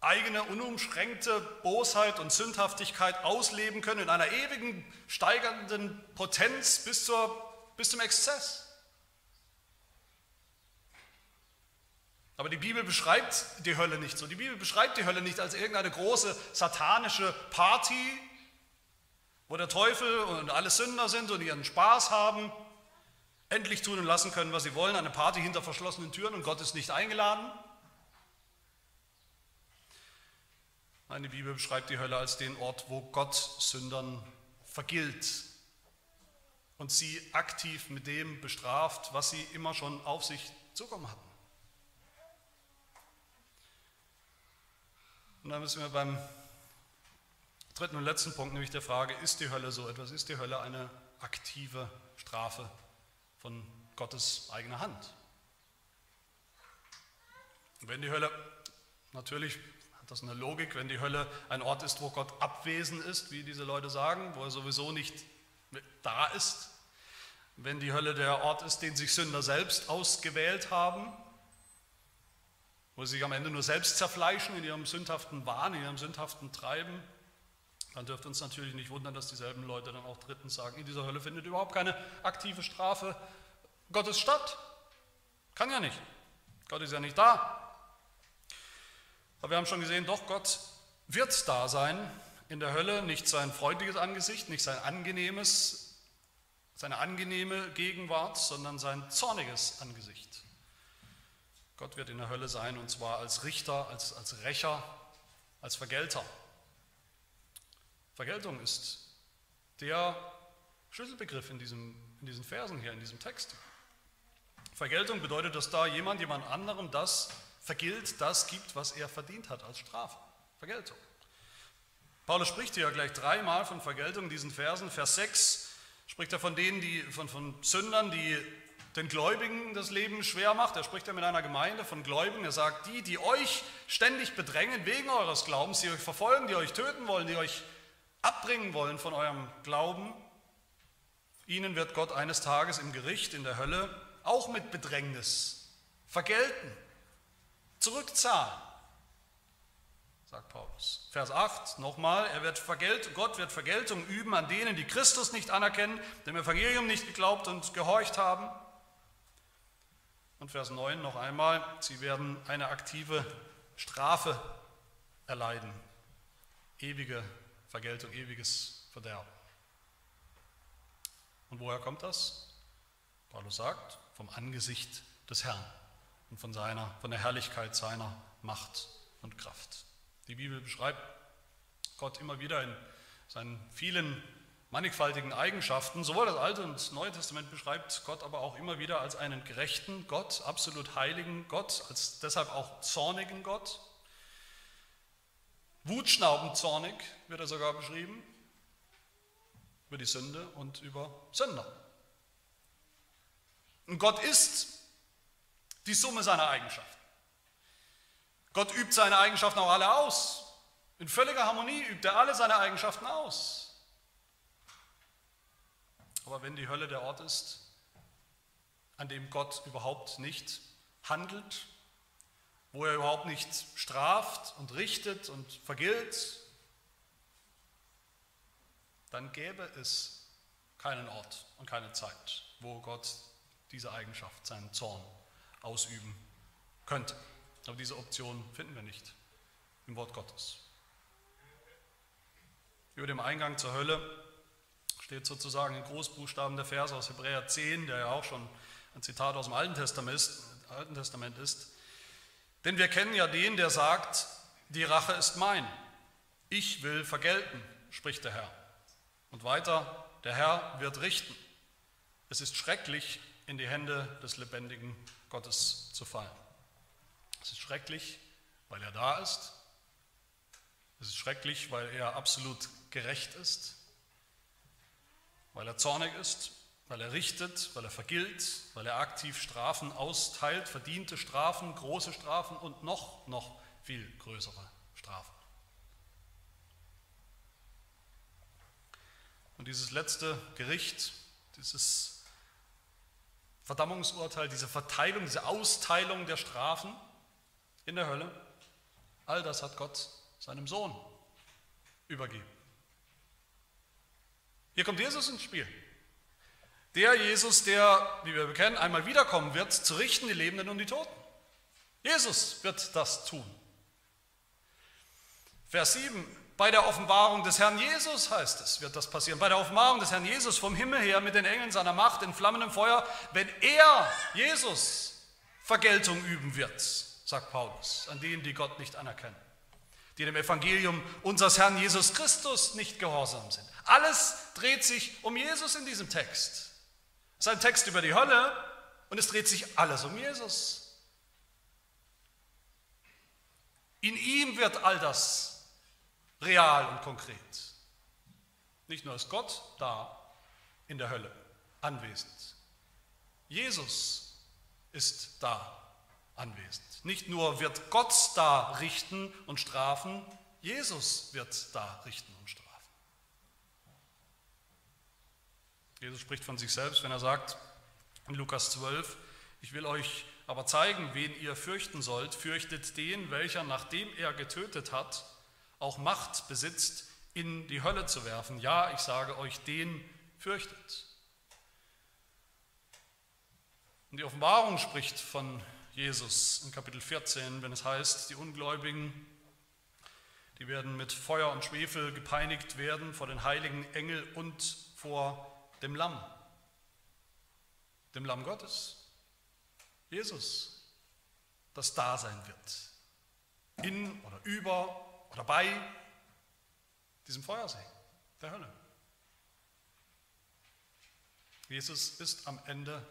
eigene unumschränkte Bosheit und Sündhaftigkeit ausleben können in einer ewigen steigernden Potenz bis, zur, bis zum Exzess. Aber die Bibel beschreibt die Hölle nicht so. Die Bibel beschreibt die Hölle nicht als irgendeine große satanische Party, der Teufel und alle Sünder sind und ihren Spaß haben, endlich tun und lassen können, was sie wollen, eine Party hinter verschlossenen Türen und Gott ist nicht eingeladen. Nein, die Bibel beschreibt die Hölle als den Ort, wo Gott Sündern vergilt und sie aktiv mit dem bestraft, was sie immer schon auf sich zukommen hatten. Und dann müssen wir beim dritten und letzten Punkt, nämlich der Frage, ist die Hölle so etwas? Ist die Hölle eine aktive Strafe von Gottes eigener Hand? Wenn die Hölle natürlich hat das eine Logik, wenn die Hölle ein Ort ist, wo Gott abwesend ist, wie diese Leute sagen, wo er sowieso nicht da ist? Wenn die Hölle der Ort ist, den sich Sünder selbst ausgewählt haben, wo sie sich am Ende nur selbst zerfleischen in ihrem sündhaften Wahn, in ihrem sündhaften Treiben, dann dürfte uns natürlich nicht wundern, dass dieselben Leute dann auch drittens sagen, in dieser Hölle findet überhaupt keine aktive Strafe Gottes statt. Kann ja nicht. Gott ist ja nicht da. Aber wir haben schon gesehen, doch Gott wird da sein in der Hölle, nicht sein freundliches Angesicht, nicht sein angenehmes, seine angenehme Gegenwart, sondern sein zorniges Angesicht. Gott wird in der Hölle sein und zwar als Richter, als, als Rächer, als Vergelter. Vergeltung ist der Schlüsselbegriff in, diesem, in diesen Versen hier, in diesem Text. Vergeltung bedeutet, dass da jemand jemand anderem das vergilt, das gibt, was er verdient hat als Strafe. Vergeltung. Paulus spricht hier gleich dreimal von Vergeltung in diesen Versen. Vers 6 spricht er von denen, die, von, von Sündern, die den Gläubigen das Leben schwer macht. Er spricht ja mit einer Gemeinde von Gläubigen. Er sagt, die, die euch ständig bedrängen wegen eures Glaubens, die euch verfolgen, die euch töten wollen, die euch abbringen wollen von eurem Glauben, ihnen wird Gott eines Tages im Gericht in der Hölle auch mit Bedrängnis vergelten zurückzahlen, sagt Paulus. Vers 8 nochmal, er wird Vergelt, Gott wird Vergeltung üben an denen, die Christus nicht anerkennen, dem Evangelium nicht geglaubt und gehorcht haben. Und Vers 9 noch einmal, sie werden eine aktive Strafe erleiden, ewige Vergeltung, ewiges Verderben. Und woher kommt das? Paulus sagt, vom Angesicht des Herrn und von, seiner, von der Herrlichkeit seiner Macht und Kraft. Die Bibel beschreibt Gott immer wieder in seinen vielen mannigfaltigen Eigenschaften. Sowohl das Alte und das Neue Testament beschreibt Gott aber auch immer wieder als einen gerechten Gott, absolut heiligen Gott, als deshalb auch zornigen Gott. Wutschnaubend zornig wird er sogar beschrieben über die Sünde und über Sünder. Und Gott ist die Summe seiner Eigenschaften. Gott übt seine Eigenschaften auch alle aus. In völliger Harmonie übt er alle seine Eigenschaften aus. Aber wenn die Hölle der Ort ist, an dem Gott überhaupt nicht handelt, wo er überhaupt nicht straft und richtet und vergilt, dann gäbe es keinen Ort und keine Zeit, wo Gott diese Eigenschaft, seinen Zorn ausüben könnte. Aber diese Option finden wir nicht im Wort Gottes. Über dem Eingang zur Hölle steht sozusagen in Großbuchstaben der Vers aus Hebräer 10, der ja auch schon ein Zitat aus dem Alten Testament Alten Testament ist. Denn wir kennen ja den, der sagt, die Rache ist mein, ich will vergelten, spricht der Herr. Und weiter, der Herr wird richten. Es ist schrecklich, in die Hände des lebendigen Gottes zu fallen. Es ist schrecklich, weil er da ist. Es ist schrecklich, weil er absolut gerecht ist, weil er zornig ist, weil er richtet, weil er vergilt, weil er aktiv Strafen austeilt, verdiente Strafen, große Strafen und noch, noch viel größere Strafen. Und dieses letzte Gericht, dieses Verdammungsurteil, diese Verteilung, diese Austeilung der Strafen in der Hölle, all das hat Gott seinem Sohn übergeben. Hier kommt Jesus ins Spiel. Der Jesus, der, wie wir bekennen, einmal wiederkommen wird, zu richten die Lebenden und die Toten. Jesus wird das tun. Vers 7, bei der Offenbarung des Herrn Jesus heißt es, wird das passieren. Bei der Offenbarung des Herrn Jesus vom Himmel her mit den Engeln seiner Macht in flammendem Feuer, wenn er, Jesus, Vergeltung üben wird, sagt Paulus, an denen, die Gott nicht anerkennen, die dem Evangelium unseres Herrn Jesus Christus nicht gehorsam sind. Alles dreht sich um Jesus in diesem Text. Es ist ein Text über die Hölle und es dreht sich alles um Jesus. In ihm wird all das real und konkret. Nicht nur ist Gott da in der Hölle anwesend. Jesus ist da anwesend. Nicht nur wird Gott da richten und strafen, Jesus wird da richten und strafen. Jesus spricht von sich selbst, wenn er sagt in Lukas 12, ich will euch aber zeigen, wen ihr fürchten sollt. Fürchtet den, welcher, nachdem er getötet hat, auch Macht besitzt, in die Hölle zu werfen. Ja, ich sage euch, den fürchtet. Und die Offenbarung spricht von Jesus in Kapitel 14, wenn es heißt, die Ungläubigen, die werden mit Feuer und Schwefel gepeinigt werden vor den heiligen Engel und vor dem Lamm, dem Lamm Gottes, Jesus, das da sein wird, in oder über oder bei diesem Feuersee der Hölle. Jesus ist am Ende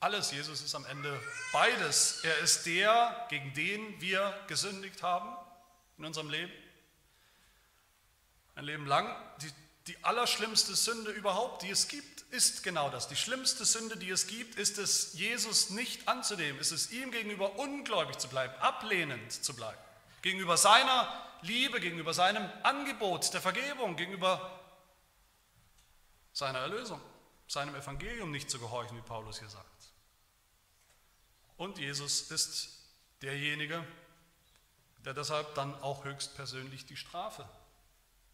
alles. Jesus ist am Ende beides. Er ist der, gegen den wir gesündigt haben in unserem Leben. Ein Leben lang. Die die allerschlimmste Sünde überhaupt, die es gibt, ist genau das. Die schlimmste Sünde, die es gibt, ist es, Jesus nicht anzunehmen, ist es, ihm gegenüber ungläubig zu bleiben, ablehnend zu bleiben. Gegenüber seiner Liebe, gegenüber seinem Angebot der Vergebung, gegenüber seiner Erlösung, seinem Evangelium nicht zu gehorchen, wie Paulus hier sagt. Und Jesus ist derjenige, der deshalb dann auch höchstpersönlich die Strafe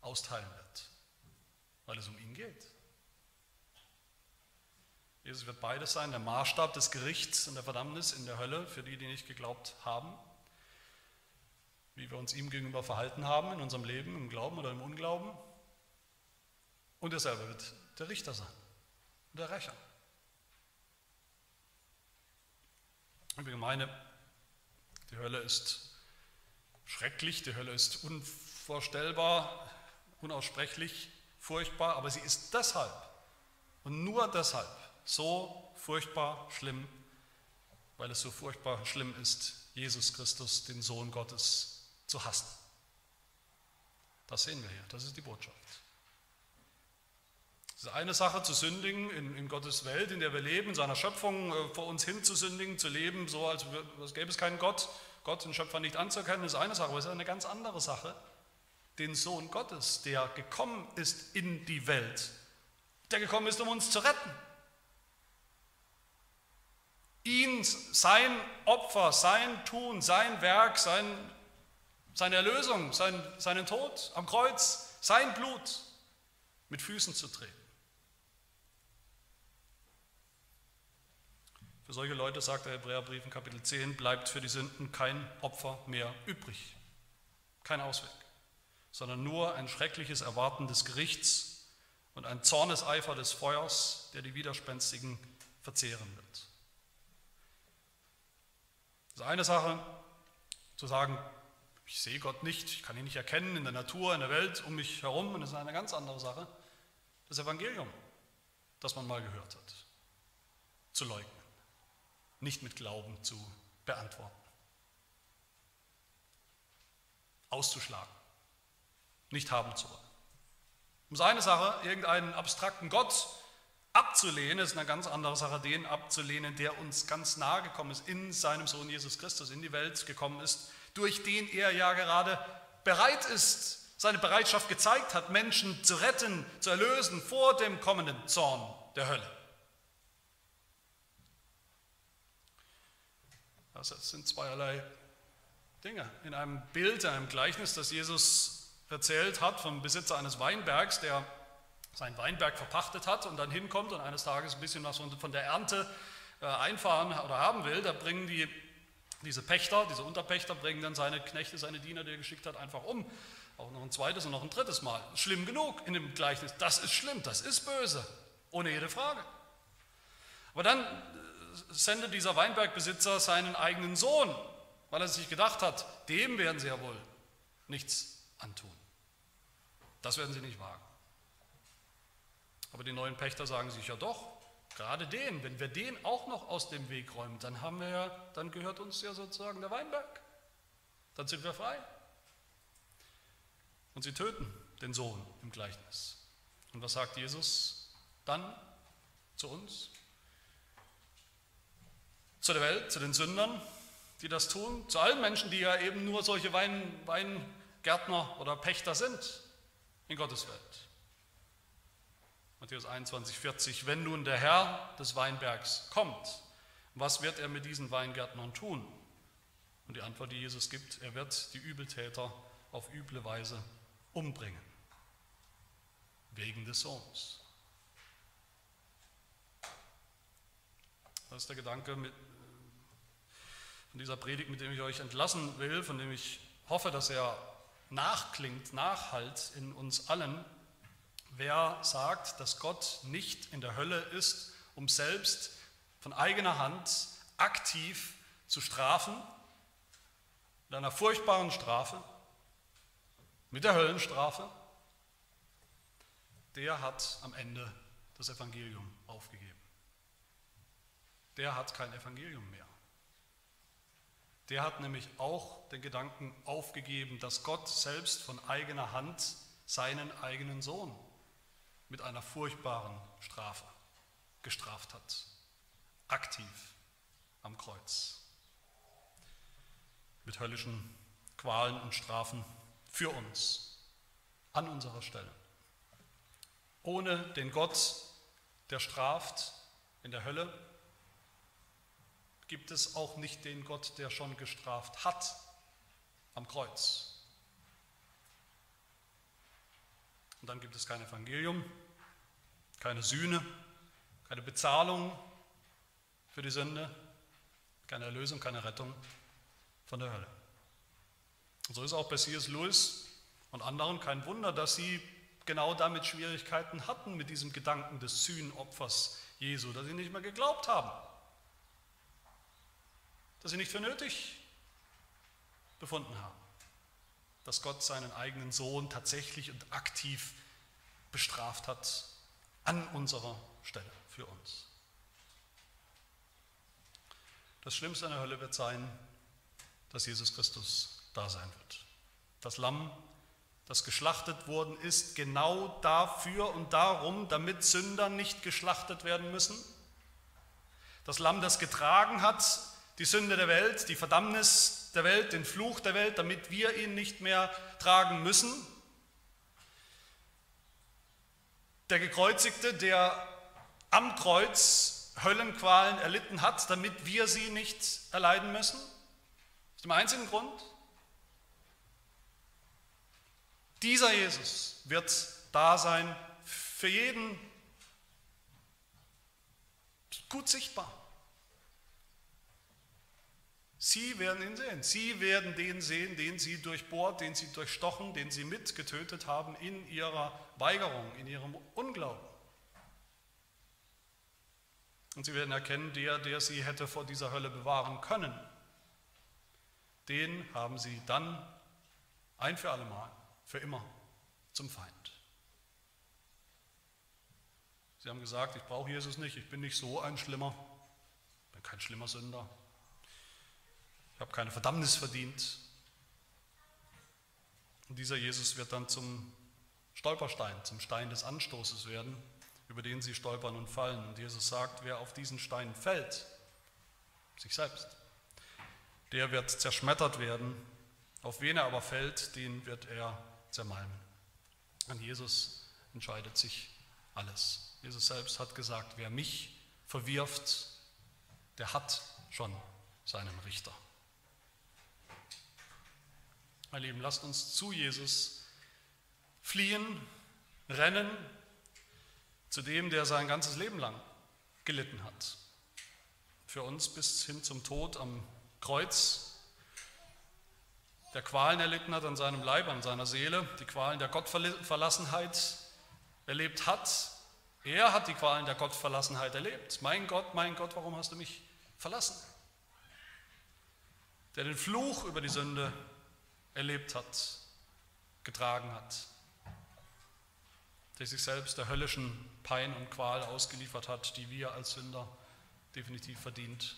austeilen wird weil es um ihn geht. Jesus wird beides sein, der Maßstab des Gerichts und der Verdammnis in der Hölle für die, die nicht geglaubt haben, wie wir uns ihm gegenüber verhalten haben in unserem Leben, im Glauben oder im Unglauben. Und er selber wird der Richter sein und der Rächer. Liebe Gemeinde, die Hölle ist schrecklich, die Hölle ist unvorstellbar, unaussprechlich furchtbar, aber sie ist deshalb und nur deshalb so furchtbar schlimm, weil es so furchtbar schlimm ist, Jesus Christus, den Sohn Gottes, zu hassen. Das sehen wir hier, das ist die Botschaft. Es ist eine Sache zu sündigen in, in, Gottes Welt, in der wir leben, in seiner Schöpfung äh, vor uns hin zu sündigen, zu leben, so als, als gäbe es keinen Gott, Gott, den Schöpfer nicht anzuerkennen, ist eine Sache, aber es ist eine ganz andere Sache, den Sohn Gottes, der gekommen ist in die Welt, der gekommen ist, um uns zu retten. ihn, sein Opfer, sein Tun, sein Werk, sein, seine Erlösung, sein, seinen Tod am Kreuz, sein Blut mit Füßen zu treten. Für solche Leute, sagt der Hebräerbrief in Kapitel 10, bleibt für die Sünden kein Opfer mehr übrig, kein Ausweg, sondern nur ein schreckliches Erwarten des Gerichts und ein Zorneseifer des Feuers, der die Widerspenstigen verzehren wird. Das ist eine Sache, zu sagen, ich sehe Gott nicht, ich kann ihn nicht erkennen in der Natur, in der Welt um mich herum, und das ist eine ganz andere Sache, das Evangelium, das man mal gehört hat, zu leugnen nicht mit Glauben zu beantworten. Auszuschlagen, nicht haben zu wollen. Um seine Sache, irgendeinen abstrakten Gott abzulehnen, ist eine ganz andere Sache, den abzulehnen, der uns ganz nahe gekommen ist, in seinem Sohn Jesus Christus, in die Welt gekommen ist, durch den er ja gerade bereit ist, seine Bereitschaft gezeigt hat, Menschen zu retten, zu erlösen vor dem kommenden Zorn der Hölle. Das sind zweierlei Dinge. In einem Bild, in einem Gleichnis, das Jesus erzählt hat vom Besitzer eines Weinbergs, der seinen Weinberg verpachtet hat und dann hinkommt und eines Tages ein bisschen was von der Ernte äh, einfahren oder haben will, da bringen die, diese Pächter, diese Unterpächter, bringen dann seine Knechte, seine Diener, die er geschickt hat, einfach um. Auch noch ein zweites und noch ein drittes Mal. Schlimm genug in dem Gleichnis. Das ist schlimm, das ist böse, ohne jede Frage. Aber dann sendet dieser Weinbergbesitzer seinen eigenen Sohn, weil er sich gedacht hat, dem werden sie ja wohl nichts antun. Das werden sie nicht wagen. Aber die neuen Pächter sagen sich ja doch, gerade den, wenn wir den auch noch aus dem Weg räumen, dann haben wir ja, dann gehört uns ja sozusagen der Weinberg. Dann sind wir frei. Und sie töten den Sohn im Gleichnis. Und was sagt Jesus dann zu uns? zu der Welt, zu den Sündern, die das tun, zu allen Menschen, die ja eben nur solche Wein, Weingärtner oder Pächter sind in Gottes Welt. Matthäus 21, 40, wenn nun der Herr des Weinbergs kommt, was wird er mit diesen Weingärtnern tun? Und die Antwort, die Jesus gibt, er wird die Übeltäter auf üble Weise umbringen, wegen des Sohns. Das ist der Gedanke, mit, von dieser Predigt, mit dem ich euch entlassen will, von dem ich hoffe, dass er nachklingt, nachhalt in uns allen, wer sagt, dass Gott nicht in der Hölle ist, um selbst von eigener Hand aktiv zu strafen, mit einer furchtbaren Strafe, mit der Höllenstrafe, der hat am Ende das Evangelium aufgegeben. Der hat kein Evangelium mehr der hat nämlich auch den Gedanken aufgegeben, dass Gott selbst von eigener Hand seinen eigenen Sohn mit einer furchtbaren Strafe gestraft hat. Aktiv am Kreuz. Mit höllischen Qualen und Strafen für uns, an unserer Stelle. Ohne den Gott, der straft in der Hölle, gibt es auch nicht den Gott, der schon gestraft hat am Kreuz. Und dann gibt es kein Evangelium, keine Sühne, keine Bezahlung für die Sünde, keine Erlösung, keine Rettung von der Hölle. Und so ist auch bei C.S. Lewis und anderen kein Wunder, dass sie genau damit Schwierigkeiten hatten mit diesem Gedanken des Sühnopfers Jesu, dass sie nicht mehr geglaubt haben dass sie nicht für nötig befunden haben, dass Gott seinen eigenen Sohn tatsächlich und aktiv bestraft hat an unserer Stelle für uns. Das Schlimmste an der Hölle wird sein, dass Jesus Christus da sein wird. Das Lamm, das geschlachtet worden ist, genau dafür und darum, damit Sünder nicht geschlachtet werden müssen. Das Lamm, das getragen hat die Sünde der Welt, die Verdammnis der Welt, den Fluch der Welt, damit wir ihn nicht mehr tragen müssen. Der Gekreuzigte, der am Kreuz Höllenqualen erlitten hat, damit wir sie nicht erleiden müssen? Aus dem einzigen Grund, dieser Jesus wird da sein für jeden gut sichtbar. Sie werden ihn sehen. Sie werden den sehen, den sie durchbohrt, den sie durchstochen, den sie mitgetötet haben in ihrer Weigerung, in ihrem Unglauben. Und sie werden erkennen, der, der sie hätte vor dieser Hölle bewahren können, den haben sie dann ein für allemal, für immer zum Feind. Sie haben gesagt, ich brauche Jesus nicht, ich bin nicht so ein Schlimmer, ich bin kein schlimmer Sünder, ich habe keine Verdammnis verdient. Und dieser Jesus wird dann zum Stolperstein, zum Stein des Anstoßes werden, über den sie stolpern und fallen. Und Jesus sagt, wer auf diesen Stein fällt, sich selbst, der wird zerschmettert werden. Auf wen er aber fällt, den wird er zermalmen. An Jesus entscheidet sich alles. Jesus selbst hat gesagt, wer mich verwirft, der hat schon seinen Richter. Meine Lieben, lasst uns zu Jesus fliehen, rennen, zu dem, der sein ganzes Leben lang gelitten hat. Für uns bis hin zum Tod am Kreuz, der Qualen erlitten hat an seinem Leib, an seiner Seele, die Qualen der Gottverlassenheit erlebt hat er hat die Qualen der Gottverlassenheit erlebt. Mein Gott, mein Gott, warum hast du mich verlassen? Der den Fluch über die Sünde erlebt hat, getragen hat, der sich selbst der höllischen Pein und Qual ausgeliefert hat, die wir als Sünder definitiv verdient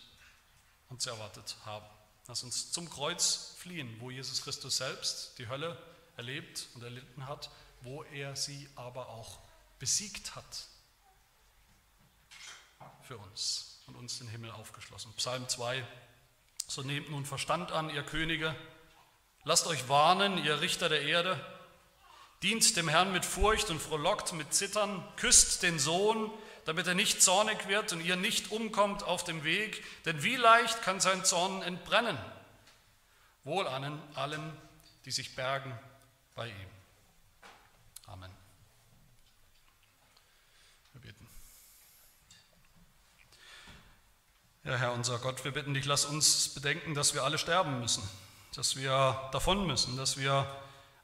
und erwartet haben. Lass uns zum Kreuz fliehen, wo Jesus Christus selbst die Hölle erlebt und erlitten hat, wo er sie aber auch besiegt hat für uns und uns den Himmel aufgeschlossen. Psalm 2. So nehmt nun Verstand an, ihr Könige, lasst euch warnen, ihr Richter der Erde, dient dem Herrn mit Furcht und frohlockt mit Zittern, küsst den Sohn, damit er nicht zornig wird und ihr nicht umkommt auf dem Weg, denn wie leicht kann sein Zorn entbrennen. Wohl an allen, die sich bergen bei ihm. Amen. Ja, Herr unser Gott, wir bitten dich, lass uns bedenken, dass wir alle sterben müssen, dass wir davon müssen, dass wir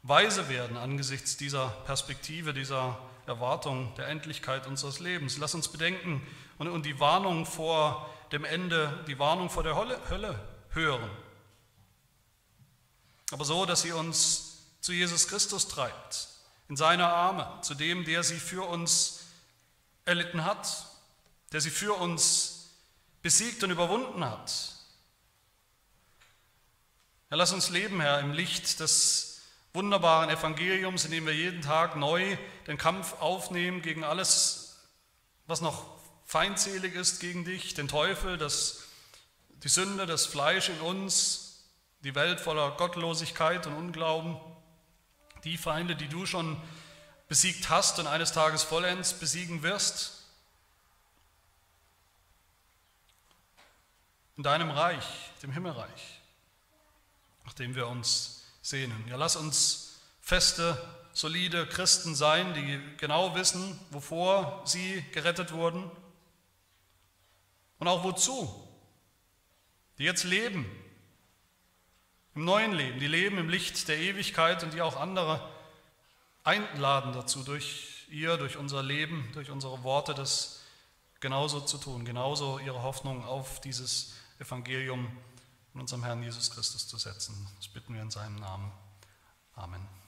weise werden angesichts dieser Perspektive, dieser Erwartung der Endlichkeit unseres Lebens. Lass uns bedenken und, und die Warnung vor dem Ende, die Warnung vor der Hölle, Hölle hören. Aber so, dass sie uns zu Jesus Christus treibt, in seine Arme, zu dem, der sie für uns erlitten hat, der sie für uns besiegt und überwunden hat. Herr, lass uns leben, Herr, im Licht des wunderbaren Evangeliums, in dem wir jeden Tag neu den Kampf aufnehmen gegen alles, was noch feindselig ist gegen dich, den Teufel, das, die Sünde, das Fleisch in uns, die Welt voller Gottlosigkeit und Unglauben, die Feinde, die du schon besiegt hast und eines Tages vollends besiegen wirst. in deinem Reich, dem Himmelreich, nach dem wir uns sehnen. Ja, lass uns feste, solide Christen sein, die genau wissen, wovor sie gerettet wurden und auch wozu. Die jetzt leben, im neuen Leben, die leben im Licht der Ewigkeit und die auch andere einladen dazu, durch ihr, durch unser Leben, durch unsere Worte, das genauso zu tun, genauso ihre Hoffnung auf dieses Evangelium in unserem Herrn Jesus Christus zu setzen. Das bitten wir in seinem Namen. Amen.